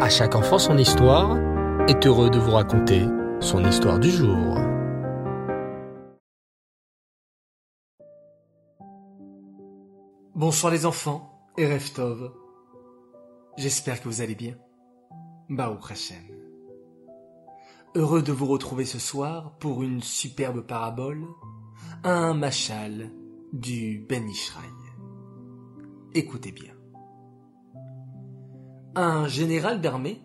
À chaque enfant son histoire est heureux de vous raconter son histoire du jour. Bonsoir les enfants et Reftov. J'espère que vous allez bien. Baou Hashem. Heureux de vous retrouver ce soir pour une superbe parabole, un machal du Ben Ishraï. Écoutez bien. Un général d'armée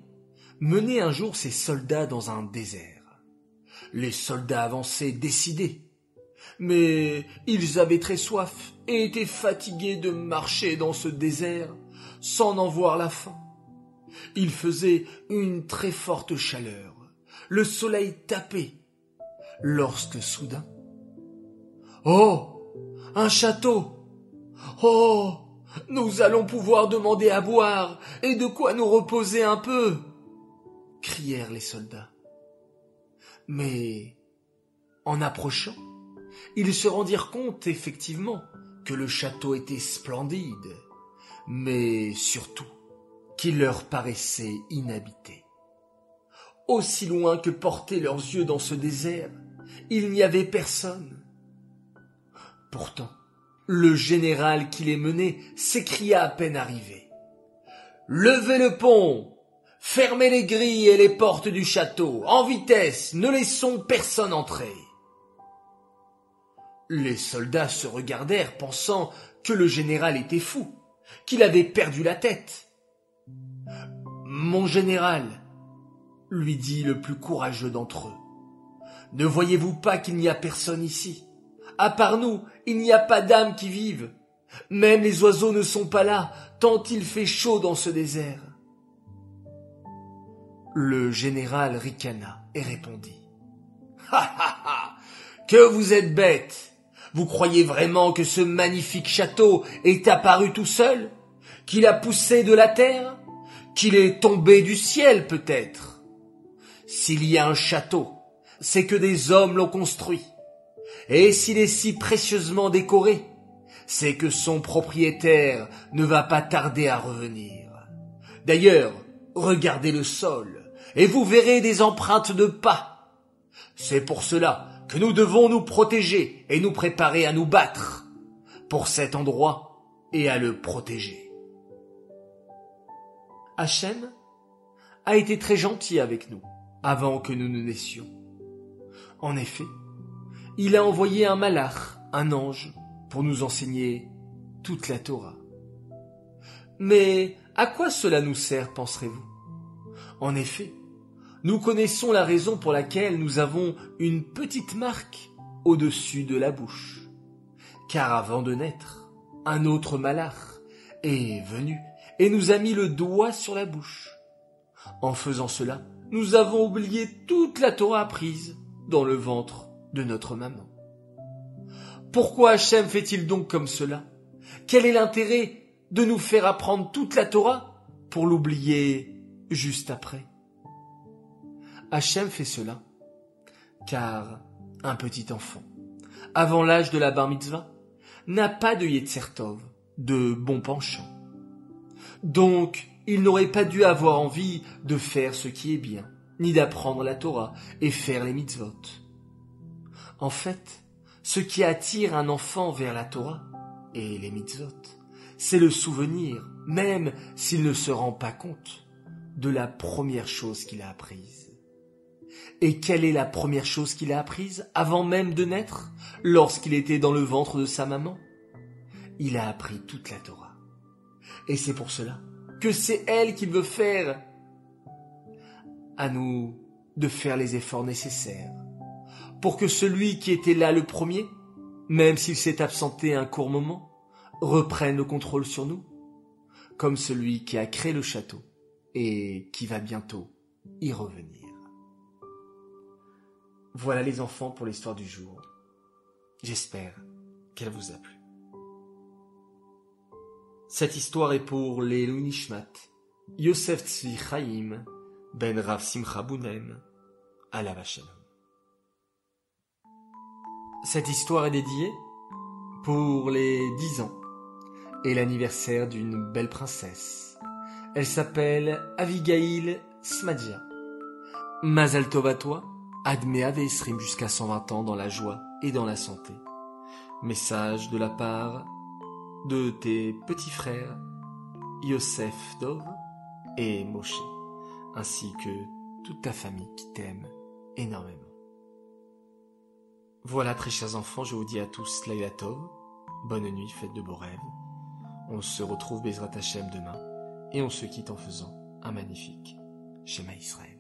menait un jour ses soldats dans un désert. Les soldats avançaient décidés, mais ils avaient très soif et étaient fatigués de marcher dans ce désert sans en voir la fin. Il faisait une très forte chaleur, le soleil tapait, lorsque soudain... Oh! Un château! Oh Nous allons pouvoir demander à boire et de quoi nous reposer un peu crièrent les soldats. Mais, en approchant, ils se rendirent compte effectivement que le château était splendide, mais surtout qu'il leur paraissait inhabité. Aussi loin que portaient leurs yeux dans ce désert, il n'y avait personne. Pourtant, le général qui les menait s'écria à peine arrivé. Levez le pont! Fermez les grilles et les portes du château, en vitesse, ne laissons personne entrer. Les soldats se regardèrent pensant que le général était fou, qu'il avait perdu la tête. Mon général, lui dit le plus courageux d'entre eux, ne voyez-vous pas qu'il n'y a personne ici? À part nous, il n'y a pas d'âme qui vive. Même les oiseaux ne sont pas là, tant il fait chaud dans ce désert. Le général ricana et répondit. Ha ha ha Que vous êtes bête Vous croyez vraiment que ce magnifique château est apparu tout seul? Qu'il a poussé de la terre? Qu'il est tombé du ciel peut-être? S'il y a un château, c'est que des hommes l'ont construit. Et s'il est si précieusement décoré, c'est que son propriétaire ne va pas tarder à revenir. D'ailleurs, regardez le sol, et vous verrez des empreintes de pas. C'est pour cela que nous devons nous protéger et nous préparer à nous battre pour cet endroit et à le protéger. Hachem a été très gentil avec nous avant que nous ne naissions. En effet, il a envoyé un malach, un ange, pour nous enseigner toute la Torah. Mais à quoi cela nous sert, penserez-vous? En effet, nous connaissons la raison pour laquelle nous avons une petite marque au-dessus de la bouche. Car avant de naître, un autre malach est venu et nous a mis le doigt sur la bouche. En faisant cela, nous avons oublié toute la Torah apprise dans le ventre de notre maman. Pourquoi Hachem fait-il donc comme cela? Quel est l'intérêt de nous faire apprendre toute la Torah pour l'oublier juste après? Hachem fait cela car un petit enfant, avant l'âge de la bar mitzvah, n'a pas de Yetzertov, de bon penchant. Donc, il n'aurait pas dû avoir envie de faire ce qui est bien, ni d'apprendre la Torah et faire les mitzvot. En fait, ce qui attire un enfant vers la Torah et les mitzvot, c'est le souvenir, même s'il ne se rend pas compte, de la première chose qu'il a apprise. Et quelle est la première chose qu'il a apprise avant même de naître, lorsqu'il était dans le ventre de sa maman? Il a appris toute la Torah. Et c'est pour cela que c'est elle qu'il veut faire. À nous de faire les efforts nécessaires pour que celui qui était là le premier, même s'il s'est absenté un court moment, reprenne le contrôle sur nous, comme celui qui a créé le château et qui va bientôt y revenir. Voilà les enfants pour l'histoire du jour. J'espère qu'elle vous a plu. Cette histoire est pour les Nishmat, Yosef Tzvi Chaim, Ben Rav Simcha Bounem, Alav Shalom. Cette histoire est dédiée pour les dix ans et l'anniversaire d'une belle princesse, Elle s'appelle Avigail Smadja. Mazal Tov à toi, Admet Avesrim jusqu'à 120 ans dans la joie et dans la santé. Message de la part de tes petits frères Yosef Dov et Moshe, ainsi que toute ta famille qui t'aime énormément. Voilà, très chers enfants, je vous dis à tous Laila Tov, bonne nuit, faites de beaux rêves. On se retrouve Bezrat Hashem demain et on se quitte en faisant un magnifique schéma Israël.